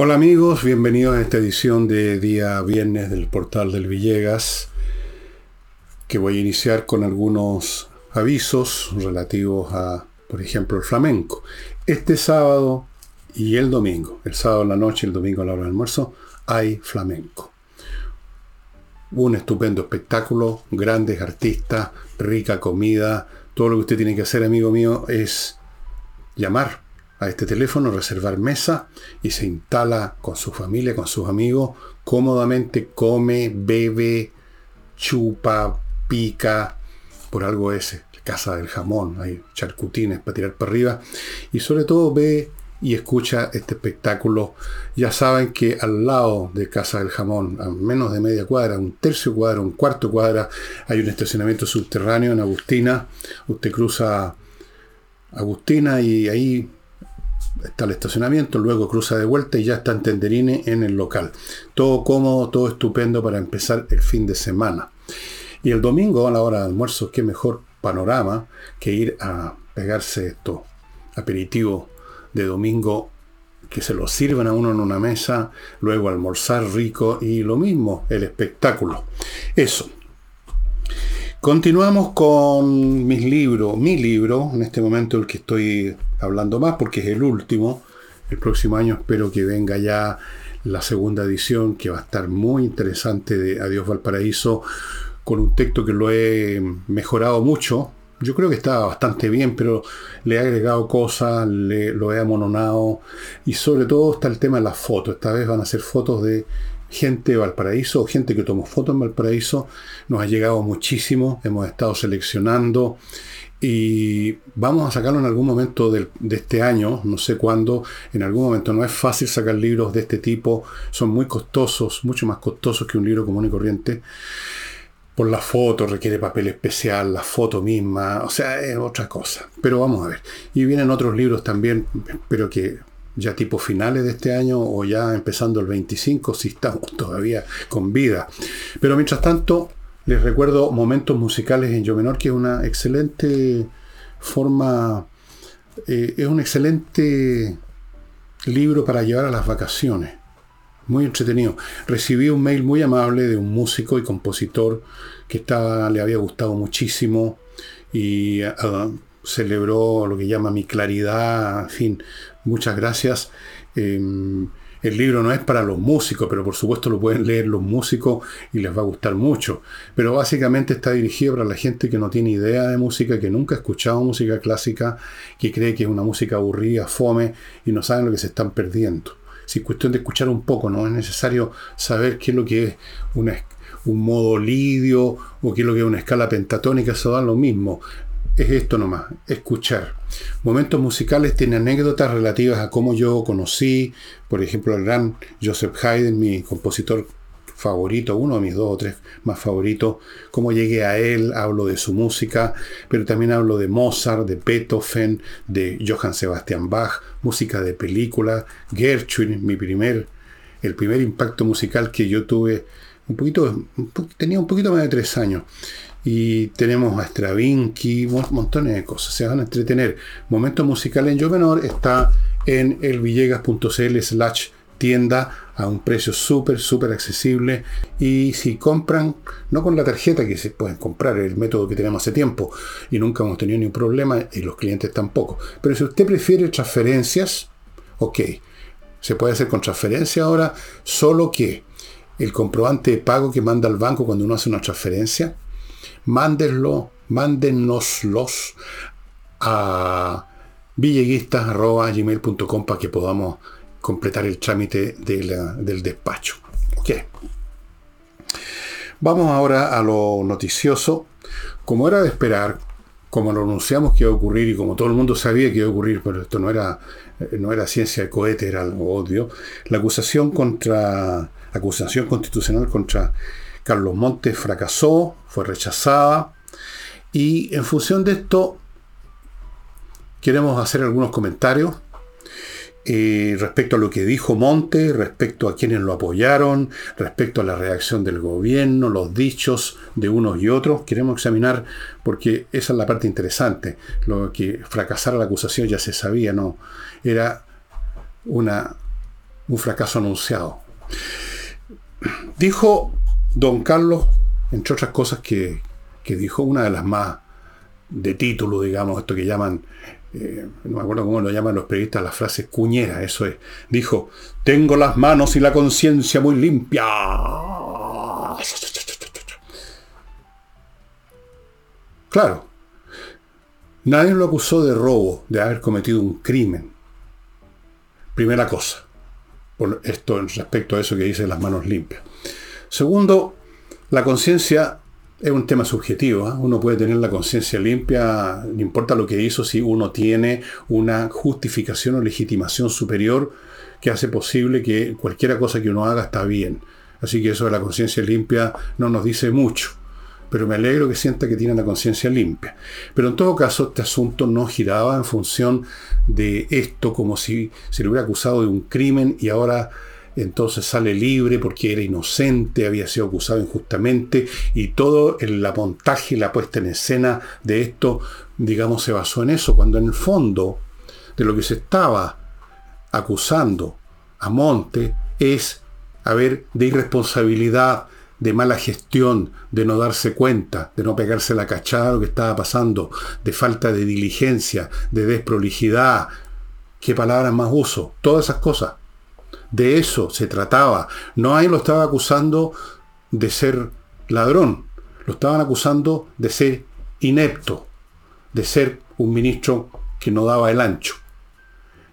Hola amigos, bienvenidos a esta edición de día viernes del portal del Villegas, que voy a iniciar con algunos avisos relativos a, por ejemplo, el flamenco. Este sábado y el domingo, el sábado en la noche y el domingo a la hora del almuerzo, hay flamenco. Un estupendo espectáculo, grandes artistas, rica comida. Todo lo que usted tiene que hacer, amigo mío, es llamar a este teléfono, reservar mesa y se instala con su familia, con sus amigos, cómodamente come, bebe, chupa, pica, por algo ese, casa del jamón, hay charcutines para tirar para arriba y sobre todo ve y escucha este espectáculo. Ya saben que al lado de Casa del Jamón, a menos de media cuadra, un tercio cuadra, un cuarto cuadra, hay un estacionamiento subterráneo en Agustina. Usted cruza Agustina y ahí está el estacionamiento, luego cruza de vuelta y ya está en Tenderine en el local. Todo cómodo, todo estupendo para empezar el fin de semana. Y el domingo a la hora de almuerzo, qué mejor panorama que ir a pegarse esto aperitivo de domingo que se lo sirvan a uno en una mesa, luego almorzar rico y lo mismo, el espectáculo. Eso. Continuamos con mis libros, mi libro, en este momento el que estoy hablando más porque es el último. El próximo año espero que venga ya la segunda edición que va a estar muy interesante de Adiós Valparaíso con un texto que lo he mejorado mucho. Yo creo que está bastante bien, pero le he agregado cosas, le, lo he amononado y sobre todo está el tema de las fotos. Esta vez van a ser fotos de gente de Valparaíso, gente que tomó fotos en Valparaíso. Nos ha llegado muchísimo, hemos estado seleccionando y vamos a sacarlo en algún momento de, este año, no sé cuándo, en algún momento. No es fácil sacar libros de este tipo, son muy costosos, mucho más costosos que un libro común y corriente. Por la foto requiere papel especial, la foto misma, o sea, es otra cosa. Pero vamos a ver. Y vienen otros libros también, espero que ya tipo finales de este año o ya empezando el 25, si estamos todavía con vida. Pero mientras tanto, les recuerdo Momentos Musicales en Yo Menor, que es una excelente forma, eh, es un excelente libro para llevar a las vacaciones. Muy entretenido. Recibí un mail muy amable de un músico y compositor que estaba, le había gustado muchísimo y ah, celebró lo que llama mi claridad. En fin, muchas gracias. Em, el libro no es para los músicos, pero por supuesto lo pueden leer los músicos y les va a gustar mucho. Pero básicamente está dirigido para la gente que no tiene idea de música, que nunca ha escuchado música clásica, que cree que es una música aburrida, fome y no saben lo que se están perdiendo. Si es cuestión de escuchar un poco, no es necesario saber qué es lo que es un modo lidio o qué es lo que es una escala pentatónica, eso da lo mismo es esto nomás, escuchar. Momentos musicales tiene anécdotas relativas a cómo yo conocí, por ejemplo, al gran Joseph Haydn, mi compositor favorito, uno de mis dos o tres más favoritos, cómo llegué a él, hablo de su música, pero también hablo de Mozart, de Beethoven, de Johann Sebastian Bach, música de película, Gershwin, mi primer, el primer impacto musical que yo tuve, un poquito, tenía un poquito más de tres años y tenemos a Stravinsky, montones de cosas. Se van a entretener. Momento musical en Yo menor está en elvillegas.cl slash tienda a un precio súper, súper accesible. Y si compran, no con la tarjeta que se pueden comprar, el método que tenemos hace tiempo y nunca hemos tenido ningún problema y los clientes tampoco. Pero si usted prefiere transferencias, ok. Se puede hacer con transferencia ahora, solo que el comprobante de pago que manda el banco cuando uno hace una transferencia mándenlo, mándennoslos a villeguistas.gmail.com para que podamos completar el trámite del despacho. Ok. Vamos ahora a lo noticioso. Como era de esperar, como lo anunciamos que iba a ocurrir y como todo el mundo sabía que iba a ocurrir, pero esto no era, no era ciencia de cohete, era algo odio, la acusación contra acusación constitucional contra Carlos Montes fracasó, fue rechazada. Y en función de esto, queremos hacer algunos comentarios eh, respecto a lo que dijo Montes, respecto a quienes lo apoyaron, respecto a la reacción del gobierno, los dichos de unos y otros. Queremos examinar, porque esa es la parte interesante. Lo que fracasara la acusación ya se sabía, ¿no? Era una un fracaso anunciado. Dijo don Carlos, entre otras cosas que, dijo, una de las más de título, digamos, esto que llaman, eh, no me acuerdo cómo lo llaman los periodistas, las frases cuñeras, eso es. Dijo, tengo las manos y la conciencia muy limpia. Claro, nadie lo acusó de robo, de haber cometido un crimen. Primera cosa, por esto respecto a eso que dice las manos limpias. Segundo, la conciencia es un tema subjetivo. ¿eh? Uno puede tener la conciencia limpia, no importa lo que hizo, si uno tiene una justificación o legitimación superior que hace posible que cualquier cosa que uno haga está bien. Así que eso de la conciencia limpia no nos dice mucho. Pero me alegro que sienta que tiene la conciencia limpia. Pero en todo caso, este asunto no giraba en función de esto como si se le hubiera acusado de un crimen y ahora entonces sale libre porque era inocente, había sido acusado injustamente y todo el montaje y la puesta en escena de esto, digamos, se basó en eso, cuando en el fondo de lo que se estaba acusando a Monte es, a ver, de irresponsabilidad, de mala gestión, de no darse cuenta, de no pegarse la cachada a lo que estaba pasando, de falta de diligencia, de desprolijidad, qué palabras más uso, todas esas cosas. De eso se trataba. No ahí lo estaba acusando de ser ladrón, lo estaban acusando de ser inepto, de ser un ministro que no daba el ancho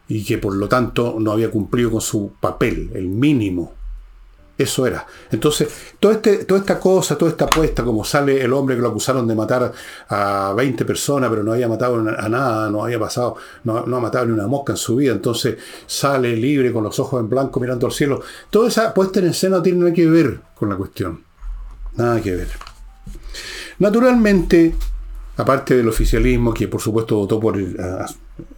y que por lo tanto no había cumplido con su papel, el mínimo. Eso era. Entonces, todo este, toda esta cosa, toda esta apuesta, como sale el hombre que lo acusaron de matar a 20 personas, pero no había matado a nada, no había pasado, no, ha matado ni una mosca en su vida, entonces sale libre con los ojos en blanco mirando al cielo. Toda esa puesta en escena no tiene nada que ver con la cuestión. Nada que ver. Naturalmente, aparte del oficialismo, que por supuesto votó por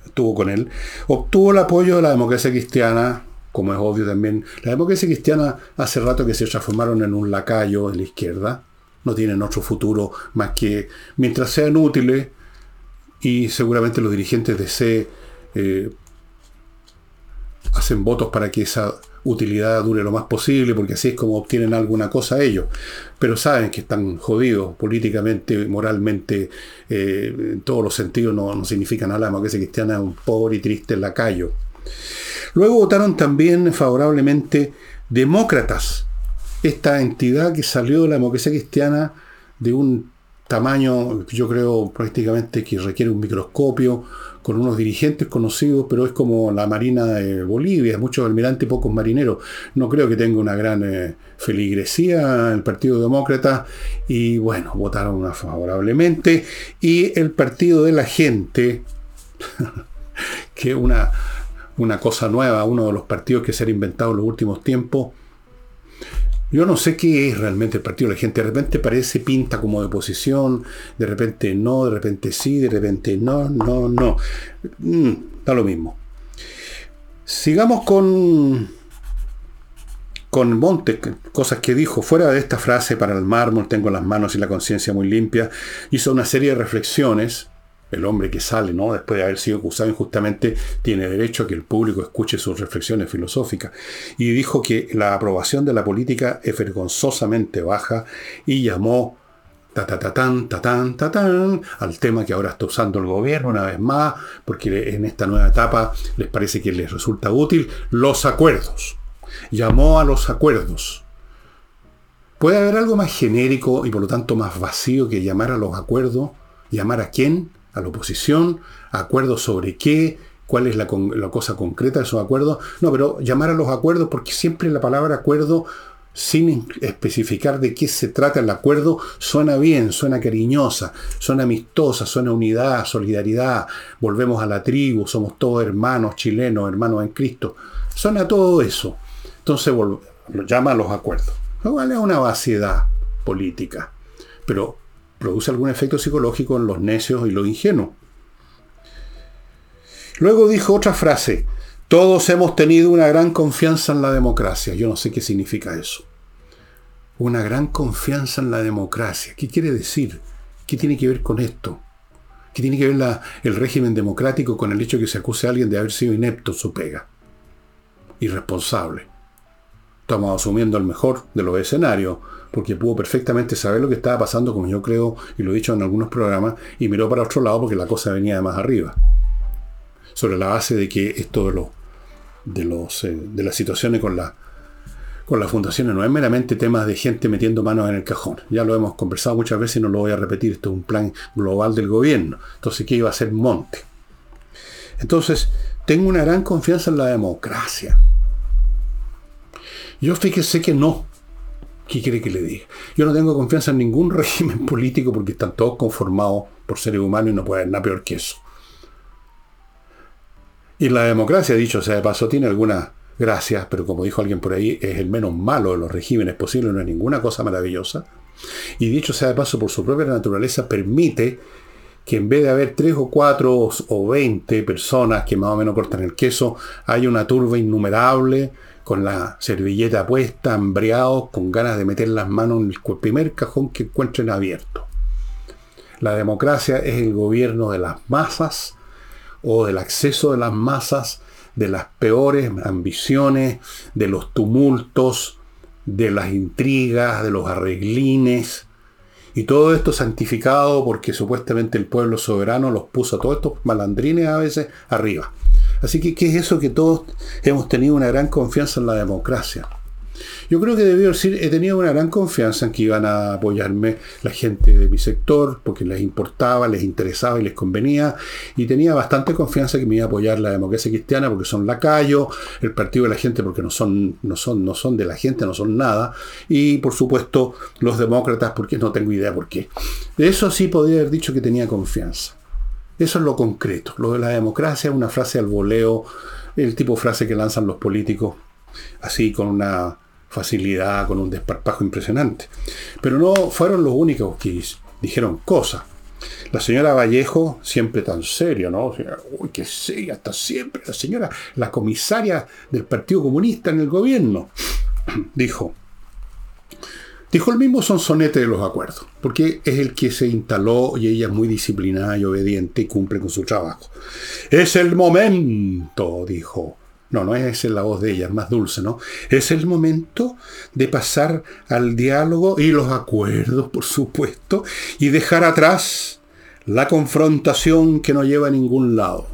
estuvo con él, obtuvo el apoyo de la democracia cristiana, como es obvio también, la democracia cristiana hace rato que se transformaron en un lacayo de la izquierda, no tienen otro futuro más que mientras sean útiles y seguramente los dirigentes de C eh, hacen votos para que esa utilidad dure lo más posible, porque así es como obtienen alguna cosa ellos. Pero saben que están jodidos políticamente, moralmente, eh, en todos los sentidos, no, no significa nada. La democracia cristiana es un pobre y triste lacayo. Luego votaron también favorablemente demócratas, esta entidad que salió de la democracia cristiana de un tamaño, yo creo prácticamente que requiere un microscopio, con unos dirigentes conocidos, pero es como la Marina de Bolivia, muchos almirantes y pocos marineros. No creo que tenga una gran eh, feligresía el Partido Demócrata y bueno, votaron favorablemente. Y el Partido de la Gente, que una una cosa nueva, uno de los partidos que se han inventado en los últimos tiempos. Yo no sé qué es realmente el partido la gente. De repente parece pinta como de oposición, de repente no, de repente sí, de repente no, no, no. Mm, da lo mismo. Sigamos con, con Monte, cosas que dijo. Fuera de esta frase para el mármol, tengo las manos y la conciencia muy limpia, hizo una serie de reflexiones el hombre que sale, ¿no? Después de haber sido acusado injustamente, tiene derecho a que el público escuche sus reflexiones filosóficas. Y dijo que la aprobación de la política es vergonzosamente baja y llamó ta ta ta tan ta tan ta tan al tema que ahora está usando el gobierno una vez más, porque en esta nueva etapa les parece que les resulta útil los acuerdos. Llamó a los acuerdos. ¿Puede haber algo más genérico y por lo tanto más vacío que llamar a los acuerdos? ¿Llamar a quién? A la oposición, acuerdos sobre qué, cuál es la, cosa concreta de esos acuerdos. No, pero llamar a los acuerdos porque siempre la palabra acuerdo sin especificar de qué se trata el acuerdo, suena bien, suena cariñosa, suena amistosa, suena unidad, solidaridad, volvemos a la tribu, somos todos hermanos chilenos, hermanos en Cristo. Suena todo eso. Entonces lo llama a los acuerdos. No vale una vaciedad política. Pero produce algún efecto psicológico en los necios y los ingenuos. Luego dijo otra frase, todos hemos tenido una gran confianza en la democracia. Yo no sé qué significa eso. Una gran confianza en la democracia. ¿Qué quiere decir? ¿Qué tiene que ver con esto? ¿Qué tiene que ver el régimen democrático con el hecho de que se acuse a alguien de haber sido inepto su pega? irresponsable. Estamos asumiendo el mejor de los escenarios, porque pudo perfectamente saber lo que estaba pasando, como yo creo, y lo he dicho en algunos programas, y miró para otro lado porque la cosa venía de más arriba. Sobre la base de que esto de, lo, de, los, eh, de las situaciones con, la, con las fundaciones no es meramente temas de gente metiendo manos en el cajón. Ya lo hemos conversado muchas veces y no lo voy a repetir. Esto es un plan global del gobierno. Entonces, ¿qué iba a ser Monte? Entonces, tengo una gran confianza en la democracia. Yo fíjese que no. ¿Qué quiere que le diga? Yo no tengo confianza en ningún régimen político porque están todos conformados por seres humanos y no puede haber nada peor que eso. Y la democracia, dicho sea de paso, tiene algunas gracias, pero como dijo alguien por ahí, es el menos malo de los regímenes posibles, no es ninguna cosa maravillosa. Y dicho sea de paso, por su propia naturaleza, permite que en vez de haber tres o cuatro o veinte personas que más o menos cortan el queso, hay una turba innumerable con la servilleta puesta, hambriados, con ganas de meter las manos en el primer cajón que encuentren abierto. La democracia es el gobierno de las masas o del acceso de las masas, de las peores ambiciones, de los tumultos, de las intrigas, de los arreglines. Y todo esto santificado porque supuestamente el pueblo soberano los puso a todos estos malandrines a veces arriba. Así que, ¿qué es eso que todos hemos tenido una gran confianza en la democracia? Yo creo que debió decir, he tenido una gran confianza en que iban a apoyarme la gente de mi sector, porque les importaba, les interesaba y les convenía, y tenía bastante confianza que me iba a apoyar la democracia cristiana, porque son lacayo, el partido de la gente, porque no son, no son, no son de la gente, no son nada, y por supuesto los demócratas, porque no tengo idea por qué. De eso sí podría haber dicho que tenía confianza. Eso es lo concreto. Lo de la democracia es una frase al voleo, el tipo de frase que lanzan los políticos, así con una facilidad, con un desparpajo impresionante. Pero no fueron los únicos que dijeron cosas. La señora Vallejo, siempre tan serio, ¿no? Uy, qué seria, está siempre. La señora, la comisaria del Partido Comunista en el gobierno, dijo, Dijo el mismo sonsonete de los acuerdos, porque es el que se instaló y ella es muy disciplinada y obediente y cumple con su trabajo. Es el momento, dijo. No, no es la voz de ella, es más dulce, ¿no? Es el momento de pasar al diálogo y los acuerdos, por supuesto, y dejar atrás la confrontación que no lleva a ningún lado.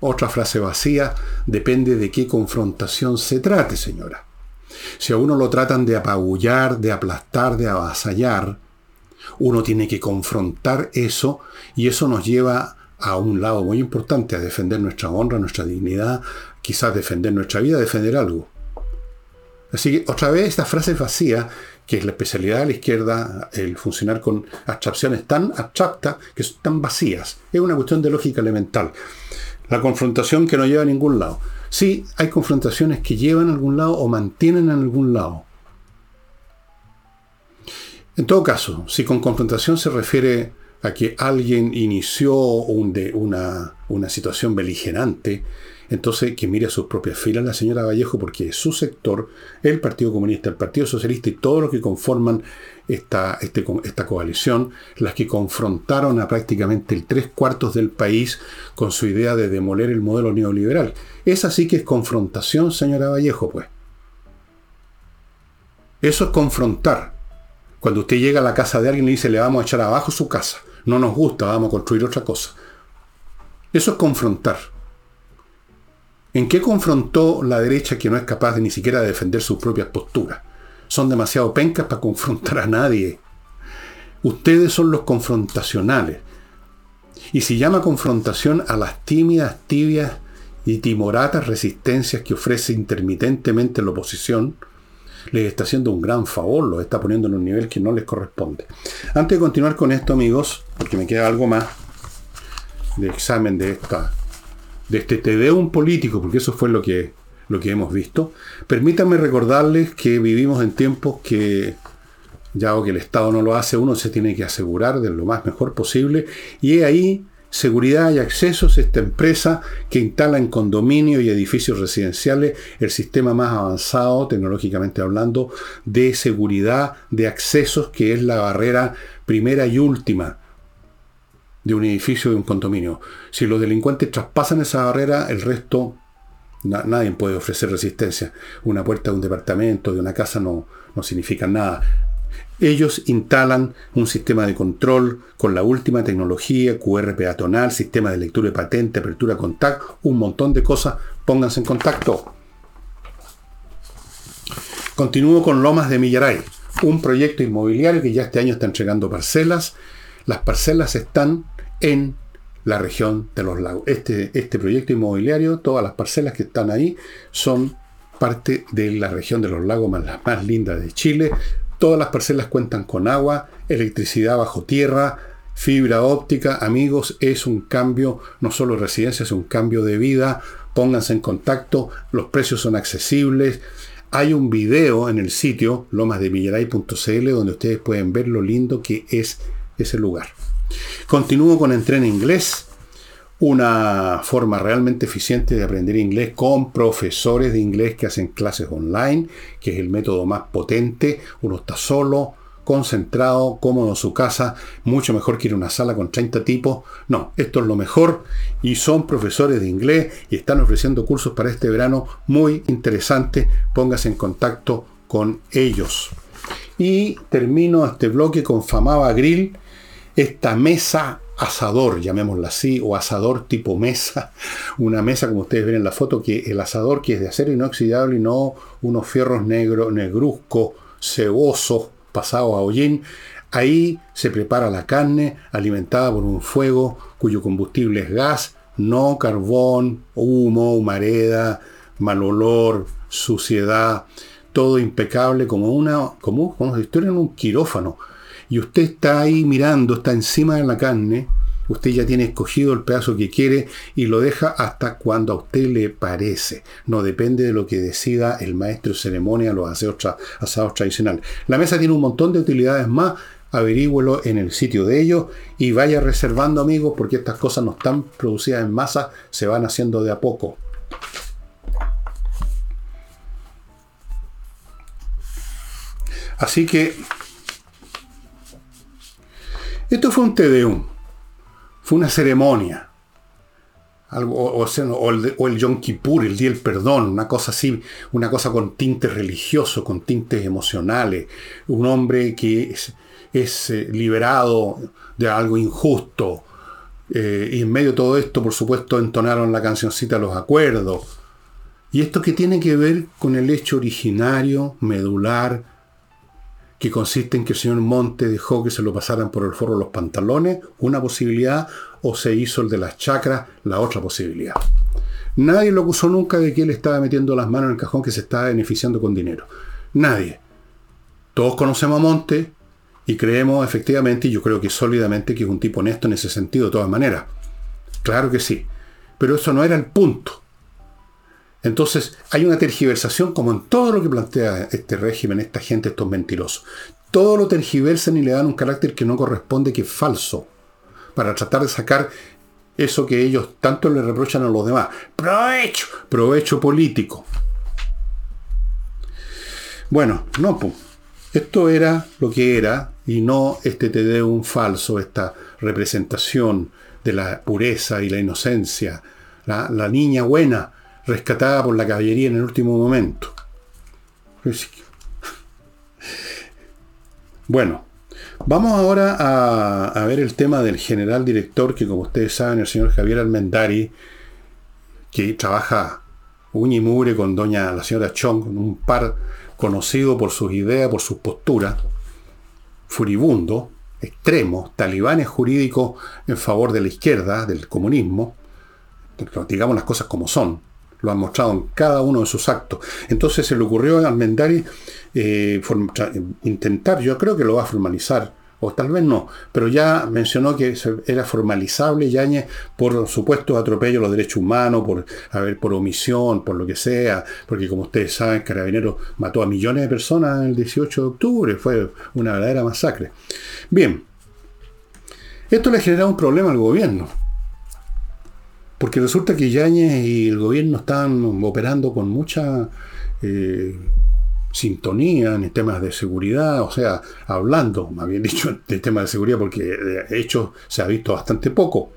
Otra frase vacía, depende de qué confrontación se trate, señora. Si a uno lo tratan de apabullar, de aplastar, de avasallar, uno tiene que confrontar eso y eso nos lleva a un lado muy importante, a defender nuestra honra, nuestra dignidad, quizás defender nuestra vida, defender algo. Así que otra vez esta frase vacía, que es la especialidad de la izquierda, el funcionar con abstracciones tan abstractas que son tan vacías. Es una cuestión de lógica elemental. La confrontación que no lleva a ningún lado. Sí, hay confrontaciones que llevan a algún lado o mantienen en algún lado. En todo caso, si con confrontación se refiere a que alguien inició una, una situación beligerante, entonces que mire a sus propias filas la señora Vallejo, porque su sector, el Partido Comunista, el Partido Socialista y todos los que conforman esta, este, esta coalición, las que confrontaron a prácticamente el tres cuartos del país con su idea de demoler el modelo neoliberal. Es así que es confrontación, señora Vallejo, pues. Eso es confrontar. Cuando usted llega a la casa de alguien y dice, le vamos a echar abajo su casa. No nos gusta, vamos a construir otra cosa. Eso es confrontar. ¿En qué confrontó la derecha que no es capaz de ni siquiera defender sus propias posturas? Son demasiado pencas para confrontar a nadie. Ustedes son los confrontacionales. Y si llama confrontación a las tímidas, tibias y timoratas resistencias que ofrece intermitentemente la oposición, les está haciendo un gran favor, los está poniendo en un nivel que no les corresponde. Antes de continuar con esto, amigos, porque me queda algo más de examen de esta de este Tedeum político, porque eso fue lo que, lo que hemos visto, permítanme recordarles que vivimos en tiempos que, ya que el Estado no lo hace, uno se tiene que asegurar de lo más mejor posible, y ahí seguridad y accesos, esta empresa que instala en condominio y edificios residenciales el sistema más avanzado, tecnológicamente hablando, de seguridad de accesos, que es la barrera primera y última de un edificio, de un condominio. Si los delincuentes traspasan esa barrera, el resto nadie puede ofrecer resistencia. Una puerta de un departamento, de una casa, no, no significa nada. Ellos instalan un sistema de control con la última tecnología, QR peatonal, sistema de lectura de patente, apertura contacto, un montón de cosas. Pónganse en contacto. Continúo con Lomas de Millaray, un proyecto inmobiliario que ya este año está entregando parcelas. Las parcelas están en la región de los lagos. Este, este proyecto inmobiliario, todas las parcelas que están ahí son parte de la región de los lagos más, las más lindas de Chile. Todas las parcelas cuentan con agua, electricidad bajo tierra, fibra óptica. Amigos, es un cambio, no solo de residencia, es un cambio de vida. Pónganse en contacto, los precios son accesibles. Hay un video en el sitio lomasdemillaray.cl donde ustedes pueden ver lo lindo que es ese lugar. Continúo con Entrena Inglés, una forma realmente eficiente de aprender inglés con profesores de inglés que hacen clases online, que es el método más potente. Uno está solo, concentrado, cómodo en su casa, mucho mejor que ir a una sala con 30 tipos. No, esto es lo mejor y son profesores de inglés y están ofreciendo cursos para este verano muy interesantes. Póngase en contacto con ellos. Y termino este bloque con Famaba Grill, esta mesa asador, llamémosla así, o asador tipo mesa, una mesa como ustedes ven en la foto, que el asador que es de acero inoxidable y no unos fierros negros, negruzcos, cebosos, pasados a hollín, ahí se prepara la carne alimentada por un fuego cuyo combustible es gas, no carbón, humo, humareda, mal olor, suciedad, todo impecable como una, como, como si estuviera en un quirófano y usted está ahí mirando, está encima de la carne, usted ya tiene escogido el pedazo que quiere y lo deja hasta cuando a usted le parece. No depende de lo que decida el maestro ceremonia, los asados, tradicionales. La mesa tiene un montón de utilidades más, averígüelo en el sitio de ellos y vaya reservando amigos porque estas cosas no están producidas en masa, se van haciendo de a poco. Así que esto fue un Tedeum, fue una ceremonia. Algo, o, el, o, Yom Kippur, el Día del Perdón, una cosa así, una cosa con tintes religiosos, con tintes emocionales. Un hombre que es, eh, liberado de algo injusto. Eh, y en medio de todo esto, por supuesto, entonaron la cancioncita Los Acuerdos. Y esto que tiene que ver con el hecho originario, medular, que consiste en que el señor Monte dejó que se lo pasaran por el forro los pantalones, una posibilidad, o se hizo el de las chacras, la otra posibilidad. Nadie lo acusó nunca de que él estaba metiendo las manos en el cajón que se estaba beneficiando con dinero. Nadie. Todos conocemos a Monte y creemos efectivamente, y yo creo que sólidamente, que es un tipo honesto en ese sentido, de todas maneras. Claro que sí. Pero eso no era el punto. Entonces, hay una tergiversación como en todo lo que plantea este régimen, esta gente, estos mentirosos. Todo lo tergiversan y le dan un carácter que no corresponde, que es falso, para tratar de sacar eso que ellos tanto le reprochan a los demás. Provecho, provecho político. Bueno, no, pues. Esto era lo que era y no este te un falso, esta representación de la pureza y la inocencia, la, la niña buena rescatada por la caballería en el último momento. Bueno, vamos ahora a, ver el tema del general director, que como ustedes saben, el señor Javier Almendari, que trabaja uña y mugre con doña la señora Chong, un par conocido por sus ideas, por sus posturas, furibundo, extremo, talibanes jurídicos en favor de la izquierda, del comunismo, digamos las cosas como son, lo han mostrado en cada uno de sus actos. Entonces se le ocurrió a Almendari eh, intentar, yo creo que lo va a formalizar, o tal vez no, pero ya mencionó que era formalizable Yañez por supuesto atropello a los derechos humanos, por, a por omisión, por lo que sea, porque como ustedes saben, Carabineros mató a millones de personas el 18 de octubre, fue una verdadera masacre. Bien, esto le genera un problema al gobierno porque resulta que Yañez y el gobierno están operando con mucha eh, sintonía en temas de seguridad, o sea, hablando, más bien dicho, del tema de seguridad, porque de hecho se ha visto bastante poco.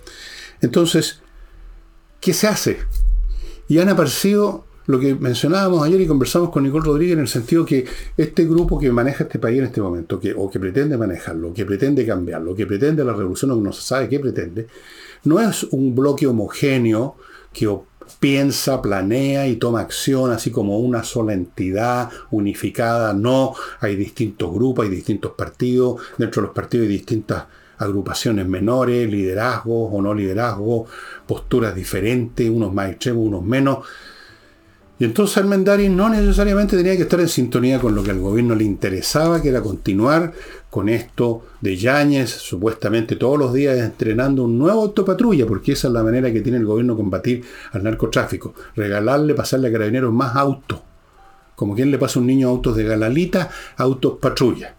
Entonces, ¿qué se hace? Y han aparecido lo que mencionábamos ayer y conversamos con Nicole Rodríguez en el sentido que este grupo que maneja este país en este momento, que, o que pretende manejarlo, que pretende cambiarlo, que pretende la revolución o no se sabe qué pretende, no es un bloque homogéneo que piensa, planea y toma acción así como una sola entidad unificada. No, hay distintos grupos, hay distintos partidos, dentro de los partidos hay distintas agrupaciones menores, liderazgos o no liderazgos, posturas diferentes, unos más extremos, unos menos. Y entonces Almendari no necesariamente tenía que estar en sintonía con lo que al gobierno le interesaba, que era continuar con esto de Yáñez, supuestamente todos los días entrenando un nuevo autopatrulla, porque esa es la manera que tiene el gobierno de combatir al narcotráfico. Regalarle, pasarle a carabineros más autos. Como quien le pasa a un niño autos de galalita, autos patrulla.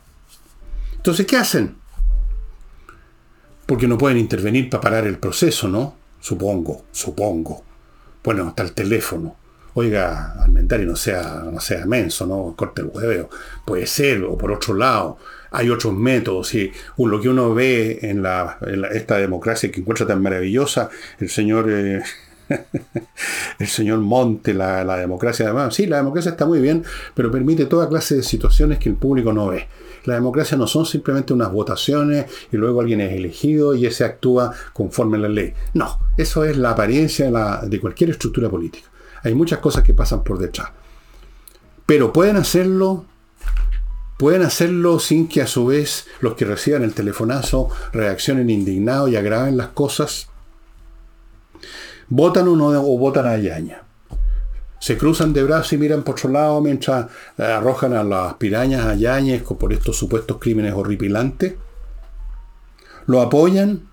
Entonces, ¿qué hacen? Porque no pueden intervenir para parar el proceso, ¿no? Supongo, supongo. Bueno, hasta el teléfono oiga, Almentari no sea, no sea menso, no corte el hueveo. Puede ser, o por otro lado, hay otros métodos. Y lo que uno ve en, esta democracia que encuentra tan maravillosa, el señor. Eh, el señor Monte, la, la democracia además. Sí, la democracia está muy bien, pero permite toda clase de situaciones que el público no ve. La democracia no son simplemente unas votaciones y luego alguien es elegido y ese actúa conforme a la ley. No, eso es la apariencia de, de cualquier estructura política. Hay muchas cosas que pasan por detrás. Pero pueden hacerlo, pueden hacerlo sin que a su vez los que reciban el telefonazo reaccionen indignados y agraven las cosas. Votan o no o votan a Yaña. Se cruzan de brazos y miran por otro lado mientras arrojan a las pirañas a Yañez por estos supuestos crímenes horripilantes. Lo apoyan,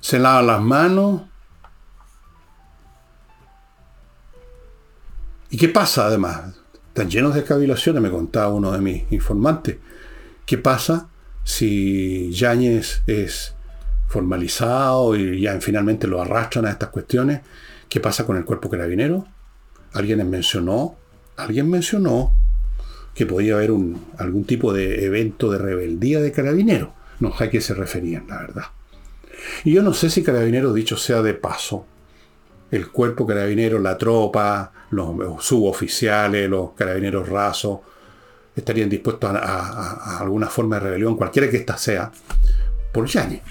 se lavan las manos, ¿Y qué pasa además? Están llenos de cavilaciones, me contaba uno de mis informantes. ¿Qué pasa si Yáñez es formalizado y ya finalmente lo arrastran a estas cuestiones? ¿Qué pasa con el cuerpo carabinero? Alguien mencionó, alguien mencionó que podía haber algún tipo de evento de rebeldía de carabineros. No sé a qué se referían, la verdad. Y yo no sé si carabinero, dicho sea de paso, el cuerpo carabinero, la tropa, los suboficiales, los carabineros rasos, estarían dispuestos a, alguna forma de rebelión, cualquiera que ésta sea, por Yañez.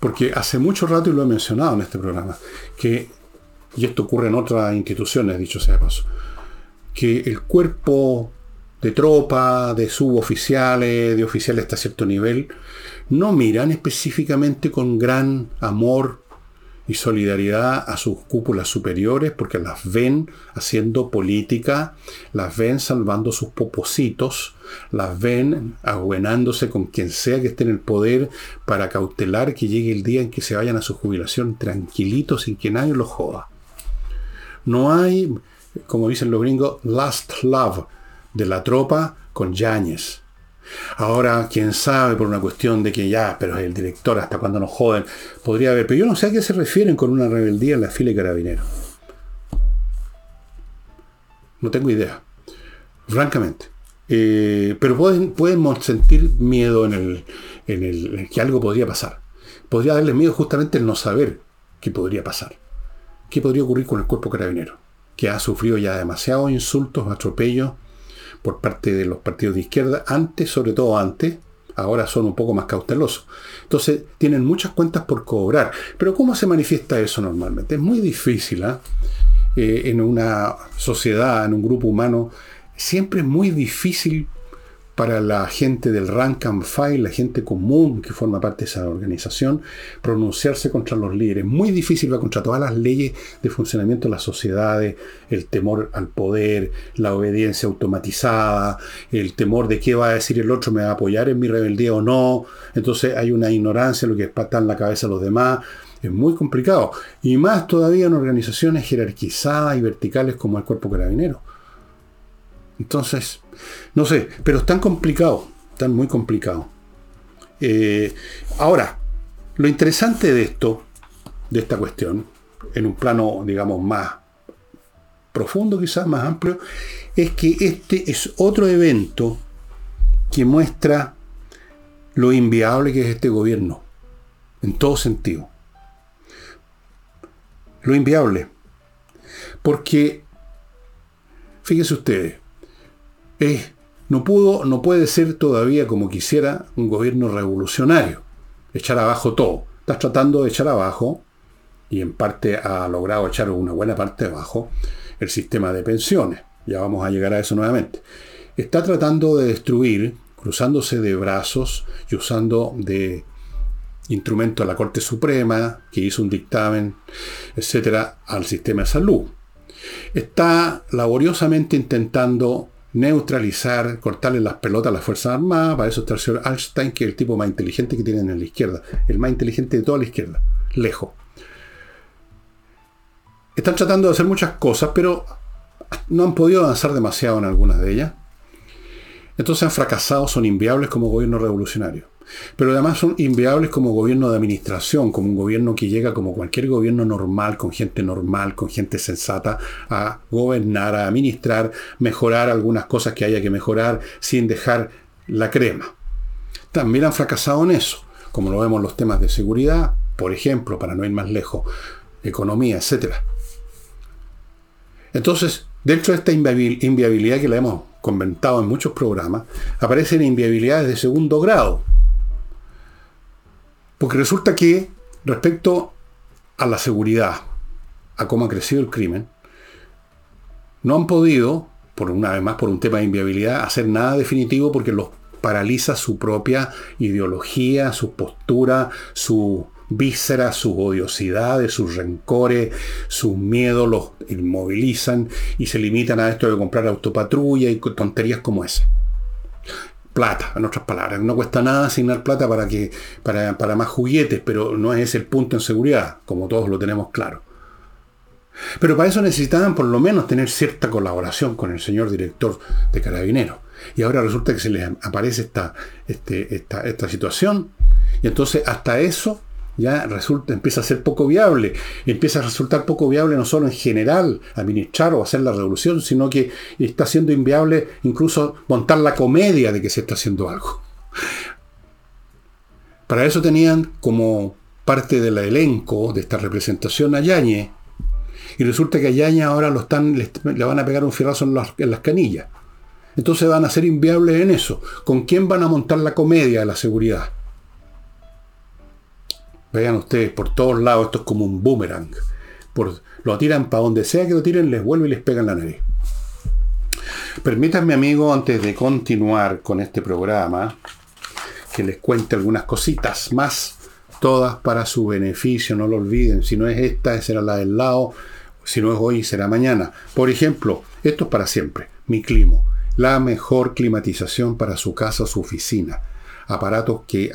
Porque hace mucho rato, y lo he mencionado en este programa, que, y esto ocurre en otras instituciones, dicho sea paso, que el cuerpo de tropa, de suboficiales, de oficiales hasta cierto nivel, no miran específicamente con gran amor y solidaridad a sus cúpulas superiores porque las ven haciendo política, las ven salvando sus popositos, las ven abuenándose con quien sea que esté en el poder para cautelar que llegue el día en que se vayan a su jubilación tranquilitos sin que nadie los joda. No hay, como dicen los gringos, last love de la tropa con Yáñez. Ahora, quién sabe, por una cuestión de que ya, pero el director, hasta cuando nos joden, podría haber. Pero yo no sé a qué se refieren con una rebeldía en la fila de carabineros. No tengo idea. Francamente. Eh, pero pueden, sentir miedo en el, en el que algo podría pasar. Podría darles miedo justamente el no saber qué podría pasar. ¿Qué podría ocurrir con el cuerpo carabinero? Que ha sufrido ya demasiados insultos, atropellos por parte de los partidos de izquierda, antes, sobre todo antes, ahora son un poco más cautelosos. Entonces, tienen muchas cuentas por cobrar. Pero ¿cómo se manifiesta eso normalmente? Es muy difícil. ¿ah? Eh, en una sociedad, en un grupo humano, siempre es muy difícil para la gente del rank and file, la gente común que forma parte de esa organización, pronunciarse contra los líderes. Muy difícil va contra todas las leyes de funcionamiento de las sociedades, el temor al poder, la obediencia automatizada, el temor de qué va a decir el otro, me va a apoyar en mi rebeldía o no. Entonces hay una ignorancia, lo que está en la cabeza de los demás. Es muy complicado. Y más todavía en organizaciones jerarquizadas y verticales como el cuerpo carabinero entonces, no sé, pero es tan complicado, tan muy complicado. Eh, ahora, lo interesante de esto, de esta cuestión, en un plano, digamos, más profundo, quizás más amplio, es que este es otro evento que muestra lo inviable que es este gobierno, en todo sentido. Lo inviable. Porque, fíjense ustedes, no, pudo, no puede ser todavía como quisiera un gobierno revolucionario, echar abajo todo. Estás tratando de echar abajo, y en parte ha logrado echar una buena parte abajo, el sistema de pensiones. Ya vamos a llegar a eso nuevamente. Está tratando de destruir, cruzándose de brazos y usando de instrumento a la Corte Suprema, que hizo un dictamen, etcétera, al sistema de salud. Está laboriosamente intentando neutralizar, cortarle las pelotas a las Fuerzas Armadas, para eso está el señor Einstein, que es el tipo más inteligente que tienen en la izquierda, el más inteligente de toda la izquierda, lejos. Están tratando de hacer muchas cosas, pero no han podido avanzar demasiado en algunas de ellas. Entonces han fracasado, son inviables como gobierno revolucionario. Pero además son inviables como gobierno de administración, como un gobierno que llega como cualquier gobierno normal, con gente normal, con gente sensata, a gobernar, a administrar, mejorar algunas cosas que haya que mejorar sin dejar la crema. También han fracasado en eso, como lo vemos en los temas de seguridad, por ejemplo, para no ir más lejos, economía, etc. Entonces, dentro de esta inviabilidad que la hemos comentado en muchos programas, aparecen inviabilidades de segundo grado. Porque resulta que respecto a la seguridad, a cómo ha crecido el crimen, no han podido, por una vez más por un tema de inviabilidad, hacer nada definitivo porque los paraliza su propia ideología, su postura, su vísceras, sus odiosidades, sus rencores, sus miedos los inmovilizan y se limitan a esto de comprar autopatrulla y tonterías como esa plata, en otras palabras. No cuesta nada asignar plata para, que, para, para más juguetes, pero no es el punto en seguridad, como todos lo tenemos claro. Pero para eso necesitaban por lo menos tener cierta colaboración con el señor director de Carabineros. Y ahora resulta que se les aparece esta, este, esta, esta situación. Y entonces hasta eso ya resulta, empieza a ser poco viable. Empieza a resultar poco viable no solo en general administrar o hacer la revolución, sino que está siendo inviable incluso montar la comedia de que se está haciendo algo. Para eso tenían como parte del elenco de esta representación a Yañez. Y resulta que a Yañez ahora lo están, le, van a pegar un fierrazo en las, en las canillas. Entonces van a ser inviables en eso. ¿Con quién van a montar la comedia de la seguridad? Vean ustedes, por todos lados esto es como un boomerang. Por, lo tiran para donde sea que lo tiren, les vuelve y les pegan la nariz. Permítanme, amigo, antes de continuar con este programa, que les cuente algunas cositas más, todas para su beneficio, no lo olviden. Si no es esta, será la del lado. Si no es hoy, será mañana. Por ejemplo, esto es para siempre. Mi Climo, la mejor climatización para su casa o su oficina. Aparatos que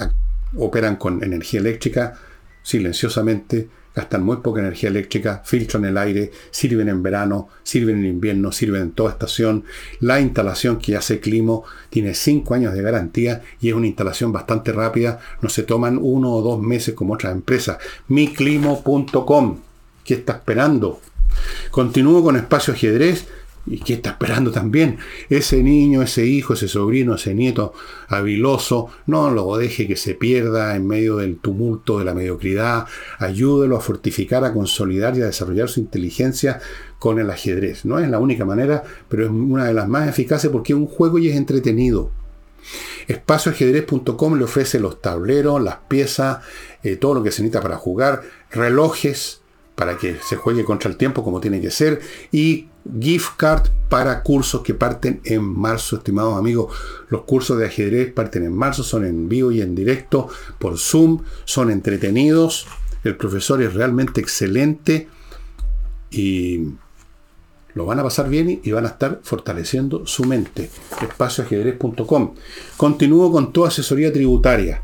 operan con energía eléctrica silenciosamente, gastan muy poca energía eléctrica, filtran el aire, sirven en verano, sirven en invierno, sirven en toda estación. La instalación que hace Climo tiene 5 años de garantía y es una instalación bastante rápida. No se toman uno o dos meses como otras empresas. miclimo.com. ¿Qué está esperando? Continúo con Espacio Ajedrez ¿Y qué está esperando también? Ese niño, ese hijo, ese sobrino, ese nieto habiloso, no lo deje que se pierda en medio del tumulto de la mediocridad. Ayúdelo a fortificar, a consolidar y a desarrollar su inteligencia con el ajedrez. No es la única manera, pero es una de las más eficaces porque es un juego y es entretenido. Espacioajedrez.com le ofrece los tableros, las piezas, eh, todo lo que se necesita para jugar, relojes para que se juegue contra el tiempo como tiene que ser y gift card para cursos que parten en marzo, estimados amigos. Los cursos de ajedrez parten en marzo, son en vivo y en directo por Zoom, son entretenidos. El profesor es realmente excelente y lo van a pasar bien y van a estar fortaleciendo su mente. Espacioajedrez.com. Continúo con toda asesoría tributaria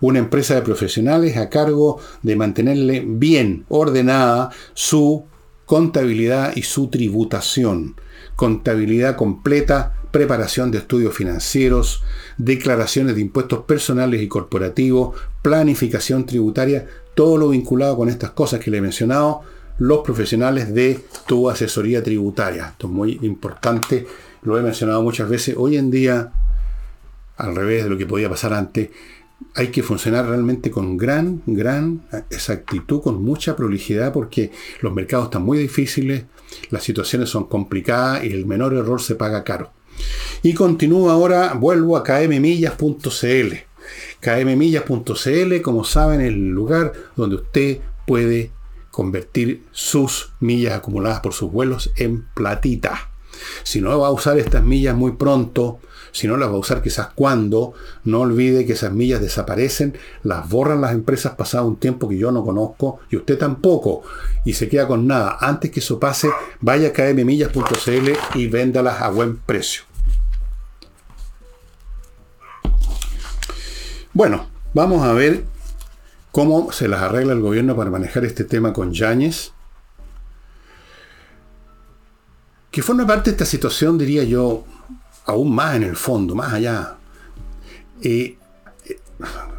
una empresa de profesionales a cargo de mantenerle bien ordenada su contabilidad y su tributación. Contabilidad completa, preparación de estudios financieros, declaraciones de impuestos personales y corporativos, planificación tributaria, todo lo vinculado con estas cosas que le he mencionado, los profesionales de tu asesoría tributaria. Esto es muy importante, lo he mencionado muchas veces. Hoy en día, al revés de lo que podía pasar antes, hay que funcionar realmente con gran, gran exactitud, con mucha prolijidad, porque los mercados están muy difíciles, las situaciones son complicadas y el menor error se paga caro. Y continúo ahora, vuelvo a kmmillas.cl. kmmillas.cl, como saben, es el lugar donde usted puede convertir sus millas acumuladas por sus vuelos en platita. Si no va a usar estas millas muy pronto, si no las va a usar quizás cuando, no olvide que esas millas desaparecen, las borran las empresas pasado un tiempo que yo no conozco y usted tampoco, y se queda con nada. Antes que eso pase, vaya a kmmillas.cl y véndalas a buen precio. Bueno, vamos a ver cómo se las arregla el gobierno para manejar este tema con Yáñez. Que forma parte de esta situación, diría yo, aún más en el fondo, más allá. Eh,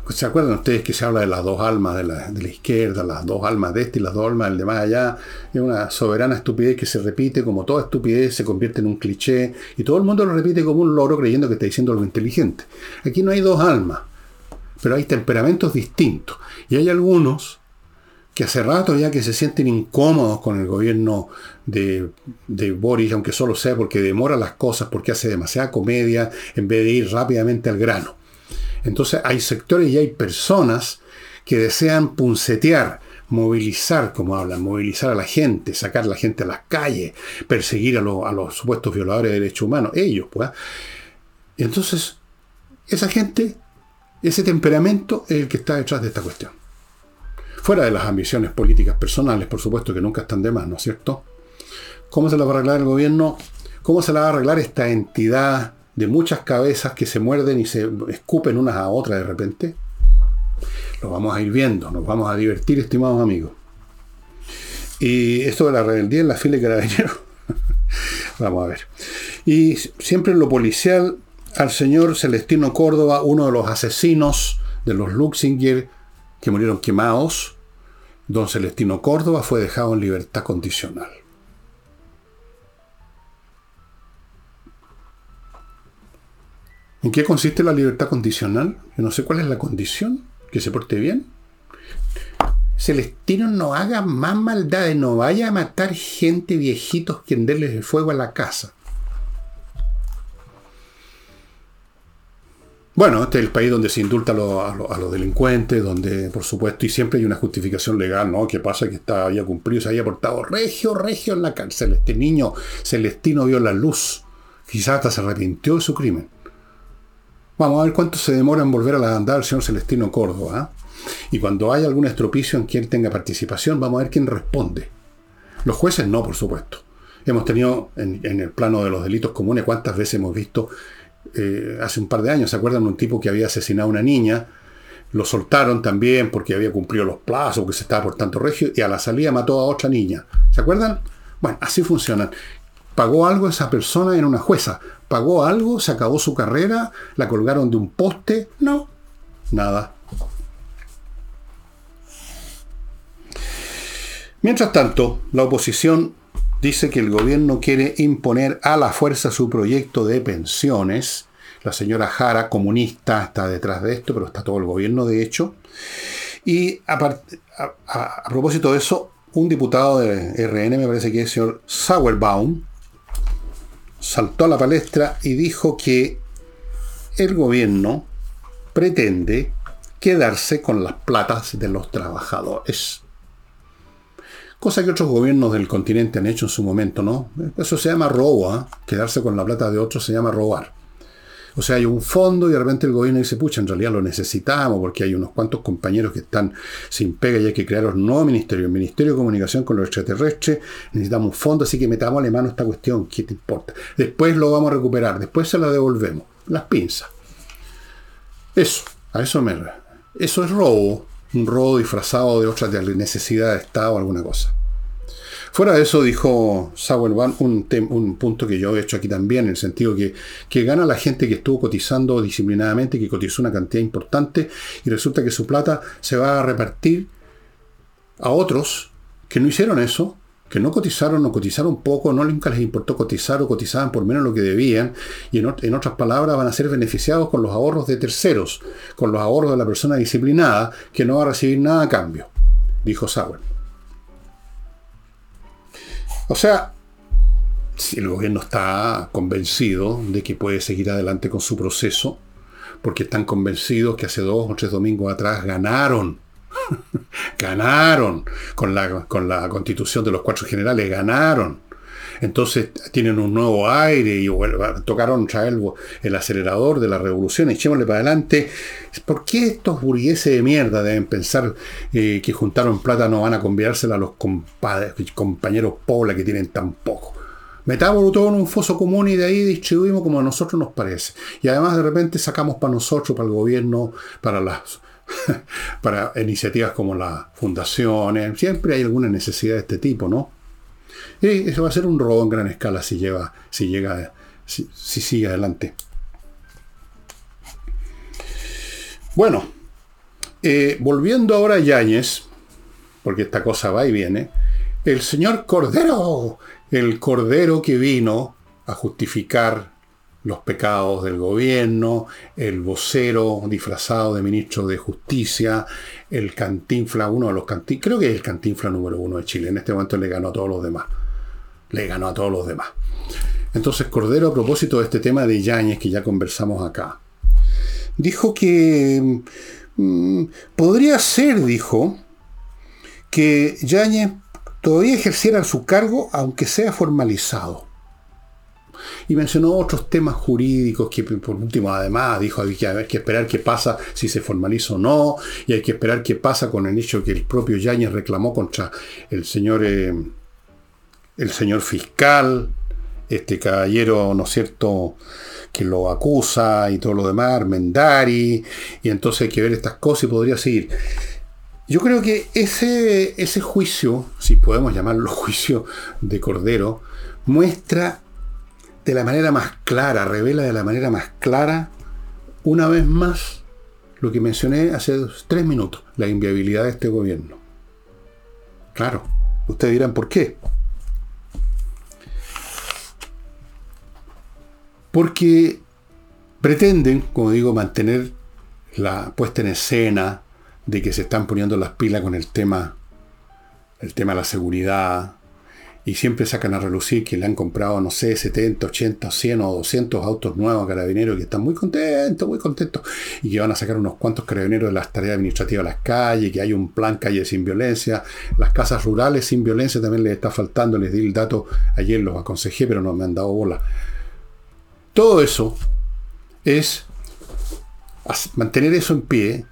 ¿Se acuerdan ustedes que se habla de las dos almas de la, izquierda, las dos almas de este y las dos almas del de más allá? Es una soberana estupidez que se repite, como toda estupidez se convierte en un cliché, y todo el mundo lo repite como un loro creyendo que está diciendo algo inteligente. Aquí no hay dos almas, pero hay temperamentos distintos. Y hay algunos que hace rato ya que se sienten incómodos con el gobierno de, de, Boris, aunque solo sea porque demora las cosas, porque hace demasiada comedia, en vez de ir rápidamente al grano. Entonces hay sectores y hay personas que desean puncetear, movilizar, como hablan, movilizar a la gente, sacar a la gente a las calles, perseguir a, a los supuestos violadores de derechos humanos, ellos, pues. entonces, esa gente, ese temperamento es el que está detrás de esta cuestión. Fuera de las ambiciones políticas personales, por supuesto que nunca están de más, ¿no es cierto? ¿Cómo se la va a arreglar el gobierno? ¿Cómo se la va a arreglar esta entidad de muchas cabezas que se muerden y se escupen unas a otras de repente? Lo vamos a ir viendo, nos vamos a divertir, estimados amigos. Y esto de la rebeldía en la fila de carabineros. vamos a ver. Y siempre en lo policial, al señor Celestino Córdoba, uno de los asesinos de los Luxinger que murieron quemados, Don Celestino Córdoba fue dejado en libertad condicional. ¿En qué consiste la libertad condicional? Yo no sé cuál es la condición. Que se porte bien. Celestino no haga más maldades, no vaya a matar gente viejitos que denles el fuego a la casa. Bueno, este es el país donde se indulta a, los, delincuentes, donde, por supuesto, y siempre hay una justificación legal, ¿no? ¿Qué pasa? Que está, cumplido, se había portado regio, regio en la cárcel. Este niño celestino vio la luz. Quizás hasta se arrepintió de su crimen. Vamos a ver cuánto se demora en volver a la andar el señor Celestino Córdoba. ¿ah? Y cuando haya algún estropicio en quien tenga participación, vamos a ver quién responde. Los jueces no, por supuesto. Hemos tenido en, en el plano de los delitos comunes, cuántas veces hemos visto eh, hace un par de años, ¿se acuerdan? Un tipo que había asesinado a una niña, lo soltaron también porque había cumplido los plazos, que se estaba portando regio, y a la salida mató a otra niña. ¿Se acuerdan? Bueno, así funcionan. ¿Pagó algo esa persona en una jueza? ¿Pagó algo? ¿Se acabó su carrera? ¿La colgaron de un poste? No, nada. Mientras tanto, la oposición dice que el gobierno quiere imponer a la fuerza su proyecto de pensiones. La señora Jara, comunista, está detrás de esto, pero está todo el gobierno, de hecho. Y a, propósito de eso, un diputado de RN, me parece que es el señor Sauerbaum, saltó a la palestra y dijo que el gobierno pretende quedarse con las platas de los trabajadores cosa que otros gobiernos del continente han hecho en su momento, ¿no? Eso se llama robo, ¿ah? quedarse con la plata de otros se llama robar. O sea, hay un fondo y de repente el gobierno dice, pucha, en realidad lo necesitamos porque hay unos cuantos compañeros que están sin pega y hay que crear un nuevo ministerio, el Ministerio de Comunicación con los extraterrestres, necesitamos un fondo, así que metámosle mano esta cuestión, ¿qué te importa? Después lo vamos a recuperar, después se la devolvemos, las pinzas. Eso, a eso me... Eso es robo, un robo disfrazado de otra necesidad de Estado o alguna cosa. Fuera de eso, dijo Sauerban, un, un punto que yo he hecho aquí también, en el sentido que, que gana la gente que estuvo cotizando disciplinadamente, que cotizó una cantidad importante, y resulta que su plata se va a repartir a otros que no hicieron eso, que no cotizaron o cotizaron poco, no nunca les importó cotizar o cotizaban por menos lo que debían, y en, en, otras palabras van a ser beneficiados con los ahorros de terceros, con los ahorros de la persona disciplinada, que no va a recibir nada a cambio, dijo Sauer. O sea, si el gobierno está convencido de que puede seguir adelante con su proceso, porque están convencidos que hace dos o tres domingos atrás ganaron ganaron con la, con la constitución de los cuatro generales, ganaron. Entonces tienen un nuevo aire y tocaron traer el, acelerador de la revolución, echémosle para adelante. ¿Por qué estos burgueses de mierda deben pensar eh, que juntaron plata no van a convidársela a los compañeros pobres que tienen tan poco? Metámoslo todo en un foso común y de ahí distribuimos como a nosotros nos parece. Y además de repente sacamos para nosotros, para el gobierno, para las para iniciativas como las fundaciones. Siempre hay alguna necesidad de este tipo, ¿no? Y eso va a ser un robo en gran escala si, lleva, si llega, si, sigue adelante. Bueno, eh, volviendo ahora a Yáñez, porque esta cosa va y viene, el señor Cordero, el Cordero que vino a justificar los pecados del gobierno, el vocero disfrazado de ministro de Justicia, el cantinfla, uno de los cantinflas, creo que es el cantinfla número uno de Chile. En este momento le ganó a todos los demás. Le ganó a todos los demás. Entonces, Cordero, a propósito de este tema de Yáñez que ya conversamos acá, dijo que mm, podría ser, dijo, que Yáñez todavía ejerciera su cargo aunque sea formalizado. Y mencionó otros temas jurídicos que por último además dijo que hay que esperar qué pasa si se formaliza o no, y hay que esperar qué pasa con el hecho que el propio Yáñez reclamó contra el señor, eh, el señor fiscal, este caballero, ¿no es cierto?, que lo acusa y todo lo demás, Mendari, y entonces hay que ver estas cosas y podría seguir. Yo creo que ese, ese juicio, si podemos llamarlo juicio de Cordero, muestra de la manera más clara, revela de la manera más clara, una vez más, lo que mencioné hace tres minutos, la inviabilidad de este gobierno. Claro, ustedes dirán, ¿por qué? Porque pretenden, como digo, mantener la puesta en escena de que se están poniendo las pilas con el tema, el tema de la seguridad, y siempre sacan a relucir que le han comprado, no sé, 70, 80, 100 o 200 autos nuevos a carabineros que están muy contentos, muy contentos, y que van a sacar unos cuantos carabineros de las tareas administrativas a las calles, que hay un plan calle sin violencia, las casas rurales sin violencia también les está faltando, les di el dato, ayer los aconsejé, pero no me han dado bola. Todo eso es mantener eso en pie,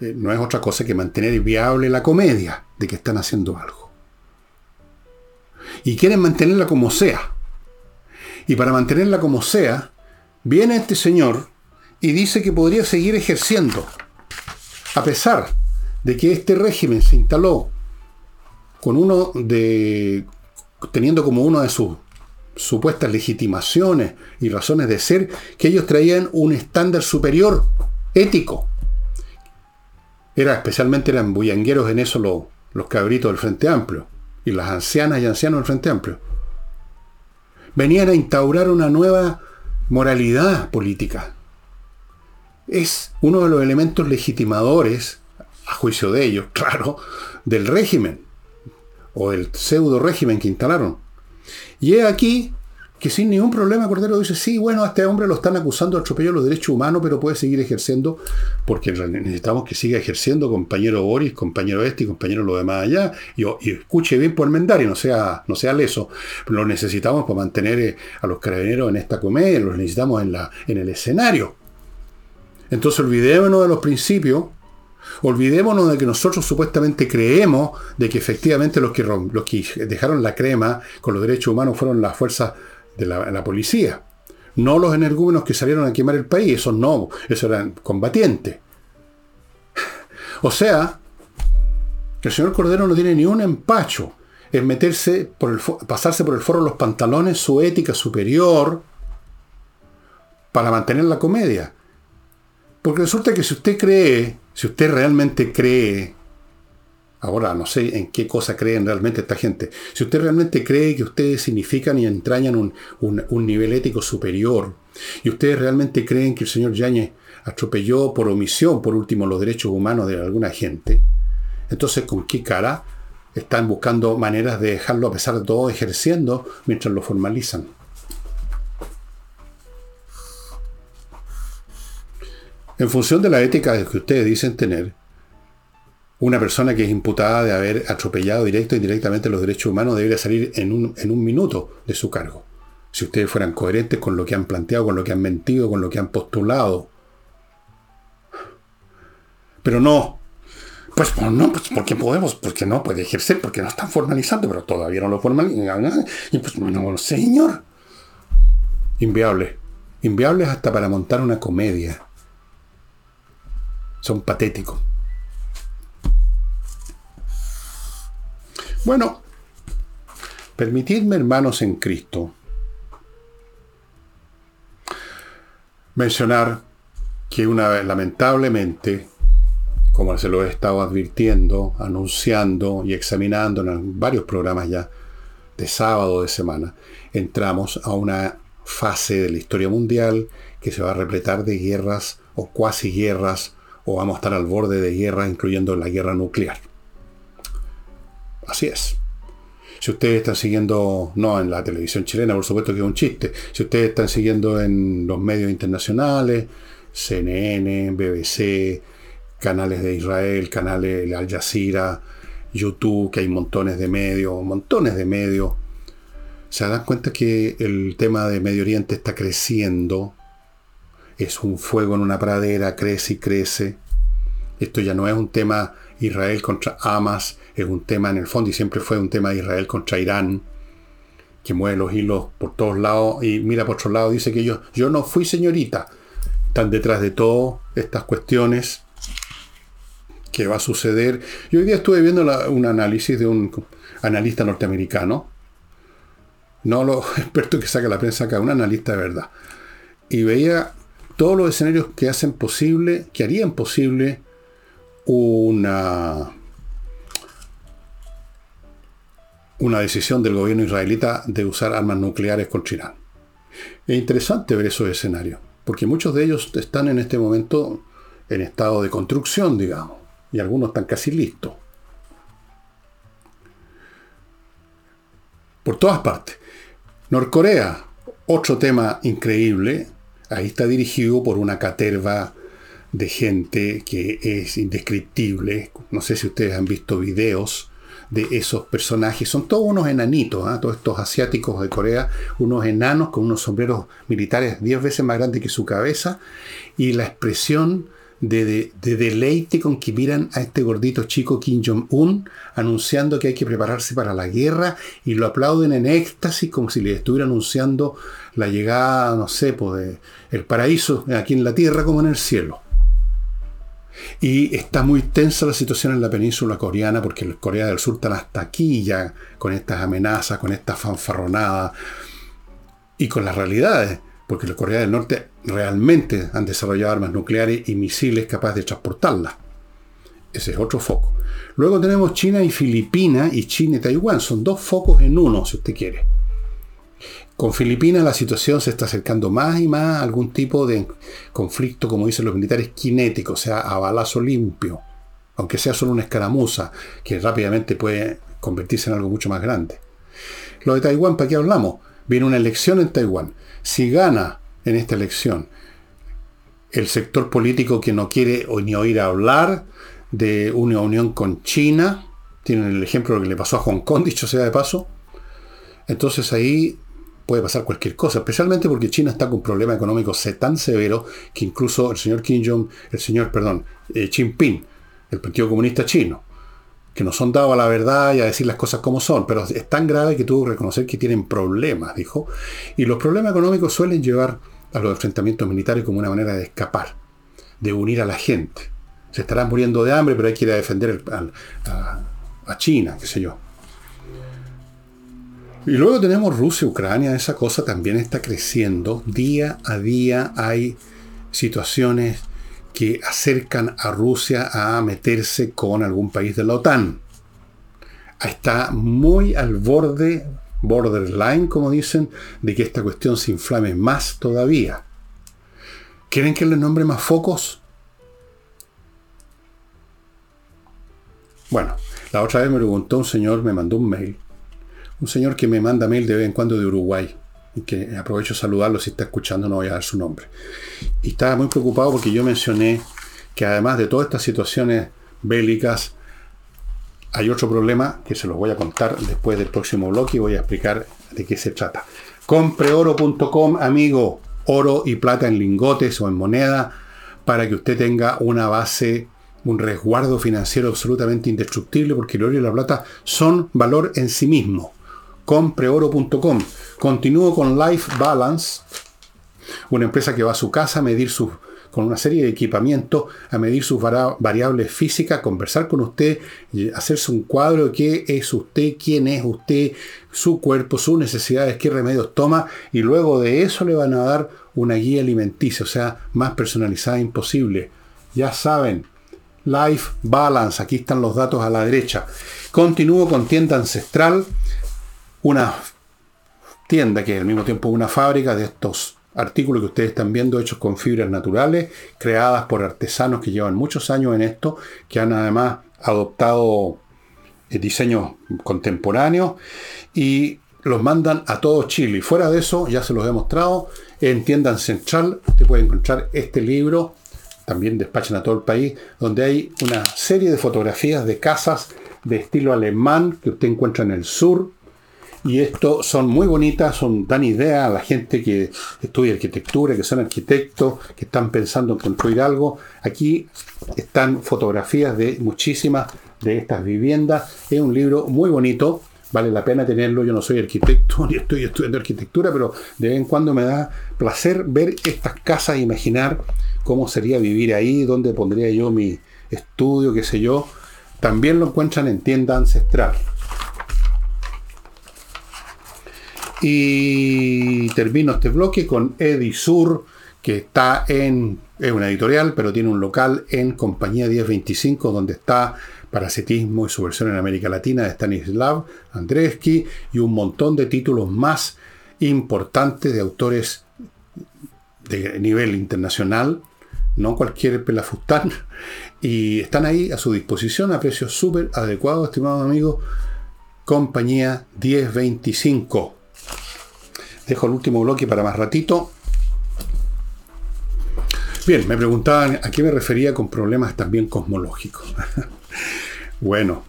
eh, no es otra cosa que mantener viable la comedia de que están haciendo algo y quieren mantenerla como sea. Y para mantenerla como sea, viene este señor y dice que podría seguir ejerciendo, a pesar de que este régimen se instaló con uno de teniendo como una de sus supuestas legitimaciones y razones de ser que ellos traían un estándar superior ético. Era especialmente eran bullangueros en eso los cabritos del Frente Amplio y las ancianas y ancianos del Frente Amplio. Venían a instaurar una nueva moralidad política. Es uno de los elementos legitimadores, a juicio de ellos, claro, del régimen o del pseudo régimen que instalaron. Y he aquí que sin ningún problema Cordero dice, sí, bueno, a este hombre lo están acusando de atropello los derechos humanos, pero puede seguir ejerciendo, porque necesitamos que siga ejerciendo, compañero Boris, compañero este y compañero lo demás allá, y, escuche bien por Mendari, no sea, no sea leso, lo necesitamos para mantener eh, a los carabineros en esta comedia, los necesitamos en, la, en el escenario. Entonces olvidémonos de los principios, olvidémonos de que nosotros supuestamente creemos de que efectivamente los que, los que dejaron la crema con los derechos humanos fueron las fuerzas de la, policía. No los energúmenos que salieron a quemar el país, esos no, esos eran combatientes. O sea, el señor Cordero no tiene ni un empacho en meterse por el, pasarse por el foro los pantalones, su ética superior, para mantener la comedia. Porque resulta que si usted cree, si usted realmente cree Ahora no sé en qué cosa creen realmente esta gente. Si usted realmente cree que ustedes significan y entrañan un, un nivel ético superior, y ustedes realmente creen que el señor Yáñez atropelló por omisión, por último, los derechos humanos de alguna gente, entonces ¿con qué cara están buscando maneras de dejarlo a pesar de todo ejerciendo mientras lo formalizan? En función de la ética que ustedes dicen tener, una persona que es imputada de haber atropellado directo e indirectamente los derechos humanos debería salir en un, en un minuto de su cargo. Si ustedes fueran coherentes con lo que han planteado, con lo que han mentido, con lo que han postulado. Pero no. Pues, pues no, pues porque podemos, porque no puede ejercer, porque no están formalizando, pero todavía no lo formalizan. Y pues no, señor. Inviable. Inviables hasta para montar una comedia. Son patéticos. Bueno, permitidme, hermanos en Cristo, mencionar que una vez, lamentablemente, como se lo he estado advirtiendo, anunciando y examinando en varios programas ya de sábado de semana, entramos a una fase de la historia mundial que se va a repletar de guerras o cuasi guerras o vamos a estar al borde de guerra, incluyendo la guerra nuclear. Así es. Si ustedes están siguiendo, no en la televisión chilena, por supuesto que es un chiste, si ustedes están siguiendo en los medios internacionales, CNN, BBC, canales de Israel, canales de Al Jazeera, YouTube, que hay montones de medios, montones de medios, se dan cuenta que el tema de Medio Oriente está creciendo, es un fuego en una pradera, crece y crece. Esto ya no es un tema Israel contra Hamas, es un tema en el fondo y siempre fue un tema de Israel contra Irán, que mueve los hilos por todos lados y mira por otro lado, dice que yo, yo no fui señorita. Están detrás de todas estas cuestiones que va a suceder. Yo hoy día estuve viendo un análisis de un analista norteamericano, no los expertos que saca la prensa acá, un analista de verdad, y veía todos los escenarios que hacen posible, que harían posible una una decisión del gobierno israelita de usar armas nucleares contra Irán. Es interesante ver esos escenarios, porque muchos de ellos están en este momento en estado de construcción, digamos, y algunos están casi listos. Por todas partes. Norcorea, otro tema increíble, ahí está dirigido por una caterva de gente que es indescriptible. No sé si ustedes han visto videos de esos personajes. Son todos unos enanitos, ¿ah? todos estos asiáticos de Corea, unos enanos con unos sombreros militares diez veces más grandes que su cabeza, y la expresión de, deleite con que miran a este gordito chico Kim Jong-un anunciando que hay que prepararse para la guerra y lo aplauden en éxtasis como si le estuviera anunciando la llegada, no sé, pues, el paraíso aquí en la tierra como en el cielo. Y está muy tensa la situación en la península coreana porque Corea del Sur están hasta aquí ya con estas amenazas, con estas fanfarronadas y con las realidades, porque los Corea del Norte realmente han desarrollado armas nucleares y misiles capaces de transportarlas. Ese es otro foco. Luego tenemos China y Filipinas y China y Taiwán. Son dos focos en uno, si usted quiere. Con Filipinas la situación se está acercando más y más a algún tipo de conflicto, como dicen los militares, kinético, o sea, a balazo limpio, aunque sea solo una escaramuza, que rápidamente puede convertirse en algo mucho más grande. Lo de Taiwán, ¿para qué hablamos? Viene una elección en Taiwán. Si gana en esta elección el sector político que no quiere ni oír hablar de una unión con China, tienen el ejemplo de lo que le pasó a Hong Kong, dicho sea de paso, entonces ahí puede pasar cualquier cosa, especialmente porque China está con un problema económico tan severo que incluso el señor Kim Jong, el señor, perdón, eh, Jinping, el Partido Comunista Chino, que no son dados a la verdad y a decir las cosas como son, pero es tan grave que tuvo que reconocer que tienen problemas, dijo. Y los problemas económicos suelen llevar a los enfrentamientos militares como una manera de escapar, de unir a la gente. Se estarán muriendo de hambre, pero hay que ir a defender a China, qué sé yo. Y luego tenemos Rusia, Ucrania, esa cosa también está creciendo. Día a día hay situaciones que acercan a Rusia a meterse con algún país de la OTAN. está muy al borde, borderline, como dicen, de que esta cuestión se inflame más todavía. ¿Quieren que les nombre más focos? Bueno, la otra vez me preguntó un señor, me mandó un mail. Un señor que me manda mail de vez en cuando de Uruguay. Y que aprovecho de saludarlo si está escuchando, no voy a dar su nombre. Y estaba muy preocupado porque yo mencioné que además de todas estas situaciones bélicas, hay otro problema que se los voy a contar después del próximo bloque y voy a explicar de qué se trata. Compreoro.com, amigo, oro y plata en lingotes o en moneda, para que usted tenga una base un resguardo financiero absolutamente indestructible porque el oro y la plata son valor en sí mismo. Compreoro.com. Continúo con Life Balance, una empresa que va a su casa a medir sus con una serie de equipamientos a medir sus variables físicas, conversar con usted, hacerse un cuadro de qué es usted, quién es usted, su cuerpo, sus necesidades, qué remedios toma, y luego de eso le van a dar una guía alimenticia, o sea, más personalizada imposible. Ya saben, Life Balance. Aquí están los datos a la derecha. Continúo con tienda ancestral, una tienda que al mismo tiempo una fábrica de estos artículos que ustedes están viendo hechos con fibras naturales, creadas por artesanos que llevan muchos años en esto, que han además adoptado eh, diseños contemporáneos y los mandan a todo Chile. Y fuera de eso, ya se los he mostrado, en tienda ancestral usted puede encontrar este libro también despachan a todo el país, donde hay una serie de fotografías de casas de estilo alemán que usted encuentra en el sur. Y esto son muy bonitas, son, dan idea a la gente que estudia arquitectura, que son arquitectos, que están pensando en construir algo. Aquí están fotografías de muchísimas de estas viviendas. Es un libro muy bonito, vale la pena tenerlo. Yo no soy arquitecto ni estoy estudiando arquitectura, pero de vez en cuando me da placer ver estas casas e imaginar cómo sería vivir ahí, dónde pondría yo mi estudio, qué sé yo, también lo encuentran en tienda ancestral. Y termino este bloque con Edisur, que está en, es una editorial, pero tiene un local en Compañía 1025, donde está Parasitismo y su versión en América Latina de Stanislav Andreevsky y un montón de títulos más importantes de autores de nivel internacional no cualquier pelafustán, y están ahí a su disposición a precios súper adecuados, estimado amigo. Compañía 1025. Dejo el último bloque para más ratito. Bien, me preguntaban a qué me refería con problemas también cosmológicos. bueno,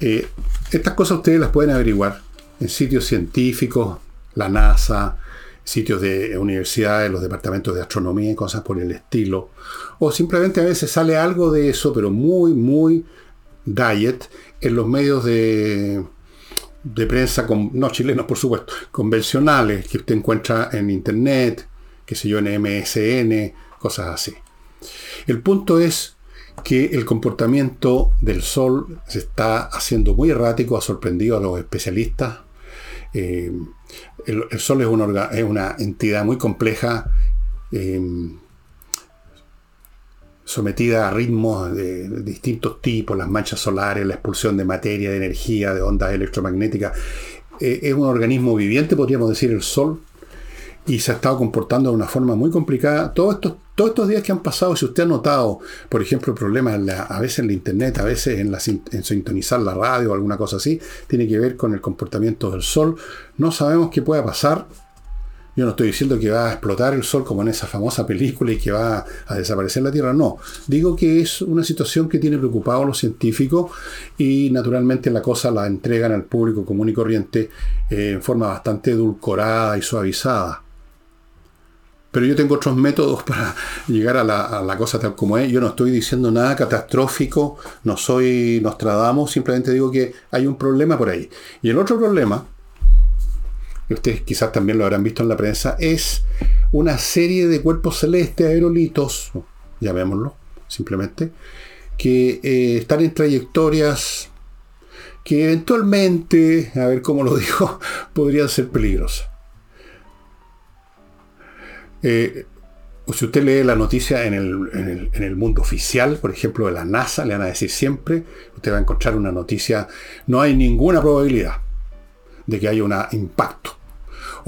eh, estas cosas ustedes las pueden averiguar en sitios científicos, la NASA, sitios de universidades, los departamentos de astronomía y cosas por el estilo. O simplemente a veces sale algo de eso, pero muy, muy diet en los medios de, de prensa, con, no chilenos por supuesto, convencionales que usted encuentra en internet, que sé yo, en MSN, cosas así. El punto es que el comportamiento del Sol se está haciendo muy errático, ha sorprendido a los especialistas. Eh, el, Sol es una, es una, entidad muy compleja, em, sometida a ritmos de, distintos tipos, las manchas solares, la expulsión de materia, de energía, de ondas electromagnéticas. Eh, es un organismo viviente, podríamos decir, el Sol, y se ha estado comportando de una forma muy complicada. Todos estos, todos estos días que han pasado, si usted ha notado, por ejemplo, problemas a veces en la internet, a veces en, la, en sintonizar la radio o alguna cosa así, tiene que ver con el comportamiento del sol. No sabemos qué pueda pasar. Yo no estoy diciendo que va a explotar el sol como en esa famosa película y que va a desaparecer la Tierra, no. Digo que es una situación que tiene preocupado a los científicos y naturalmente la cosa la entregan al público común y corriente eh, en forma bastante edulcorada y suavizada. Pero yo tengo otros métodos para llegar a la, cosa tal como es. Yo no estoy diciendo nada catastrófico, no soy Nostradamus, simplemente digo que hay un problema por ahí. Y el otro problema, ustedes quizás también lo habrán visto en la prensa, es una serie de cuerpos celestes, aerolitos, llamémoslo simplemente, que eh, están en trayectorias que eventualmente, a ver cómo lo digo, podrían ser peligrosas. Eh, si usted lee la noticia en el, mundo oficial, por ejemplo, de la NASA, le van a decir siempre, usted va a encontrar una noticia, no hay ninguna probabilidad de que haya un impacto.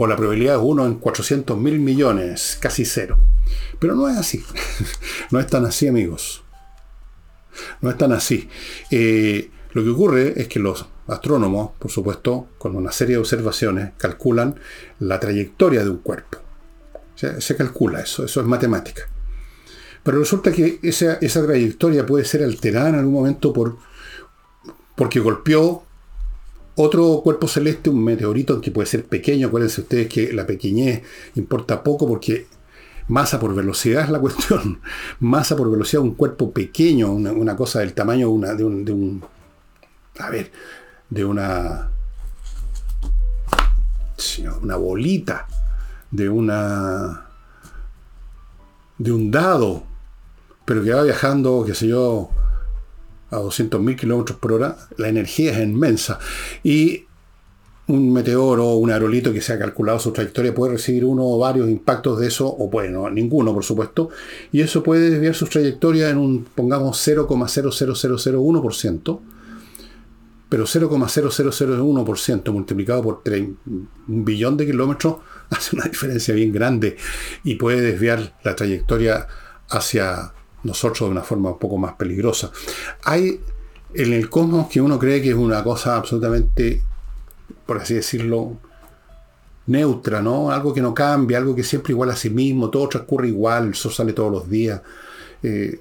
O la probabilidad es uno en 400 mil millones, casi cero. Pero no es así. no es tan así, amigos. No es tan así. Eh, lo que ocurre es que los astrónomos, por supuesto, con una serie de observaciones, calculan la trayectoria de un cuerpo. Se, calcula eso, eso es matemática. Pero resulta que esa, esa, trayectoria puede ser alterada en algún momento por, porque golpeó otro cuerpo celeste, un meteorito que puede ser pequeño. Acuérdense ustedes que la pequeñez importa poco porque masa por velocidad es la cuestión. Masa por velocidad, un cuerpo pequeño, una, cosa del tamaño una, de, un, de un. A ver, de una. Una bolita de una de un dado, pero que va viajando, qué sé yo, a 200.000 kilómetros por hora, la energía es inmensa. Y un meteoro o un aerolito que se ha calculado su trayectoria puede recibir uno o varios impactos de eso, o bueno, ninguno, por supuesto, y eso puede desviar su trayectoria en un, pongamos, 0,00001%, pero 0,0001% multiplicado por un billón de kilómetros hace una diferencia bien grande y puede desviar la trayectoria hacia nosotros de una forma un poco más peligrosa. Hay en el cosmos que uno cree que es una cosa absolutamente, por así decirlo, neutra, ¿no? Algo que no cambia, algo que siempre igual a sí mismo, todo transcurre igual, el sol sale todos los días. Eh,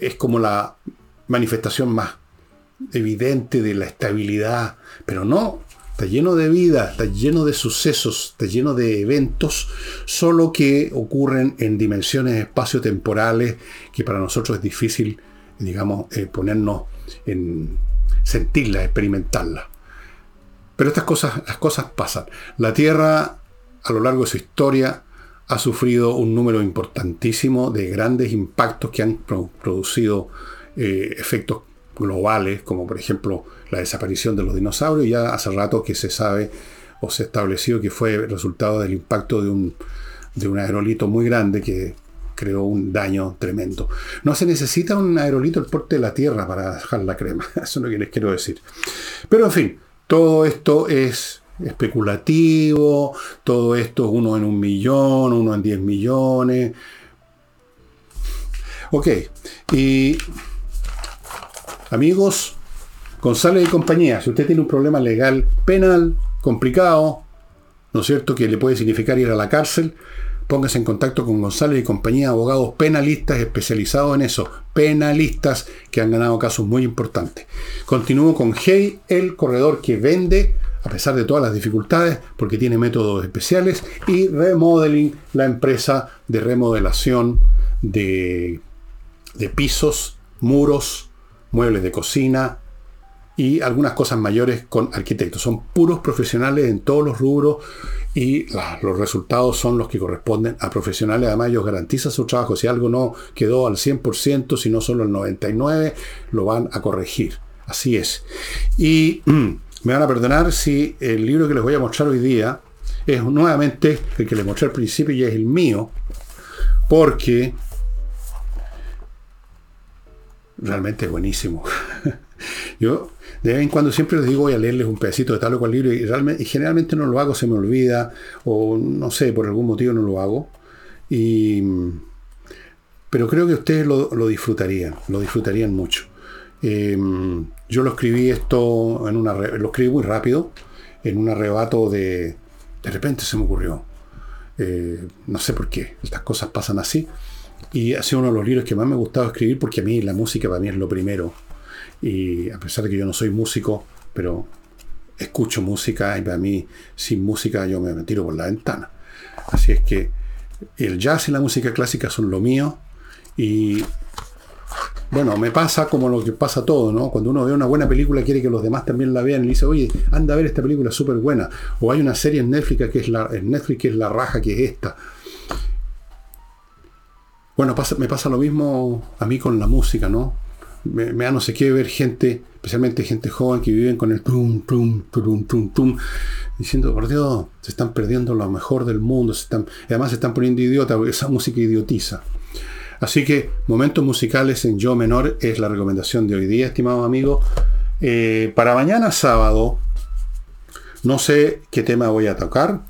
es como la manifestación más evidente de la estabilidad, pero no, está lleno de vida, está lleno de sucesos, está lleno de eventos, solo que ocurren en dimensiones espaciotemporales que para nosotros es difícil, digamos, eh, ponernos en sentirlas, experimentarlas. Pero estas cosas, las cosas pasan. La Tierra, a lo largo de su historia, ha sufrido un número importantísimo de grandes impactos que han producido eh, efectos globales, como por ejemplo la desaparición de los dinosaurios, ya hace rato que se sabe o se ha establecido que fue resultado del impacto de un, de un aerolito muy grande que creó un daño tremendo. No se necesita un aerolito el porte de la Tierra para dejar la crema, eso es lo que les quiero decir. Pero en fin, todo esto es especulativo, todo esto es uno en un millón, uno en diez millones. Ok, y Amigos, González y compañía, si usted tiene un problema legal penal, complicado, ¿no es cierto?, que le puede significar ir a la cárcel, póngase en contacto con González y compañía, abogados penalistas especializados en eso, penalistas que han ganado casos muy importantes. Continúo con Hey, el corredor que vende, a pesar de todas las dificultades, porque tiene métodos especiales, y Remodeling, la empresa de remodelación de, de pisos, muros, muebles de cocina y algunas cosas mayores con arquitectos. Son puros profesionales en todos los rubros y los resultados son los que corresponden a profesionales. Además, ellos garantizan su trabajo. Si algo no quedó al 100%, si no solo al 99%, lo van a corregir. Así es. Y me van a perdonar si el libro que les voy a mostrar hoy día es nuevamente el que les mostré al principio y es el mío, porque realmente buenísimo. Yo de vez en cuando siempre les digo voy a leerles un pedacito de tal o cual libro y, realmente, generalmente no lo hago, se me olvida o no sé, por algún motivo no lo hago. Pero creo que ustedes lo, disfrutarían, lo disfrutarían mucho. Em, yo lo escribí esto en una lo escribí muy rápido, en un arrebato de de repente se me ocurrió. Eh, no sé por qué, estas cosas pasan así. Y ha sido uno de los libros que más me ha gustado escribir porque a mí la música para mí es lo primero. Y a pesar de que yo no soy músico, pero escucho música y para mí sin música yo me tiro por la ventana. Así es que el jazz y la música clásica son lo mío. Y bueno, me pasa como lo que pasa todo, ¿no? Cuando uno ve una buena película quiere que los demás también la vean y dice, oye, anda a ver esta película súper buena. O hay una serie en Netflix que es la, en Netflix que es la raja que es esta. Bueno, me pasa lo mismo a mí con la música, ¿no? me, da no sé qué ver gente, especialmente gente joven que viven con el tum, tum, tum, tum, tum, diciendo, por Dios, se están perdiendo lo mejor del mundo, se están, además se están poniendo idiota, porque esa música idiotiza. Así que momentos musicales en yo menor es la recomendación de hoy día, estimado amigo. Eh, para mañana sábado, no sé qué tema voy a tocar,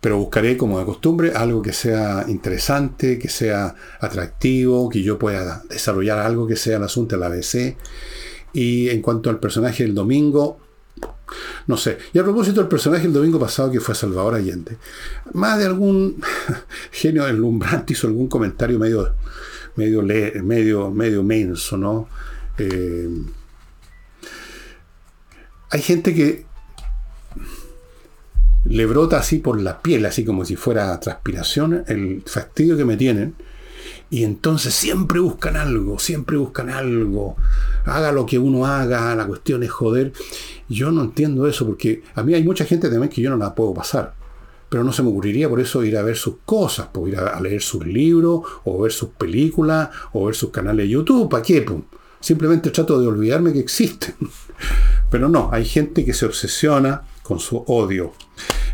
pero buscaré, como de costumbre, algo que sea interesante, que sea atractivo, que yo pueda desarrollar algo que sea el asunto de la ABC. Y en cuanto al personaje del domingo, no sé. Y a propósito del personaje del domingo pasado que fue Salvador Allende, más de algún genio deslumbrante hizo algún comentario medio, medio, medio, medio menso, ¿no? Eh, hay gente que le brota así por la piel, así como si fuera transpiración, el fastidio que me tienen. Y entonces siempre buscan algo, siempre buscan algo. Haga lo que uno haga, la cuestión es joder. Yo no entiendo eso, porque a mí hay mucha gente también que yo no la puedo pasar. Pero no se me ocurriría por eso ir a ver sus cosas, por ir a, leer sus libros, o ver sus películas, o ver sus canales de YouTube. ¿Para qué? Simplemente trato de olvidarme que existen. Pero no, hay gente que se obsesiona con su odio.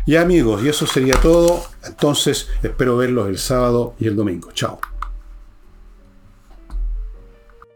Y amigos, y eso sería todo. Entonces, espero verlos el sábado y el domingo. Chao.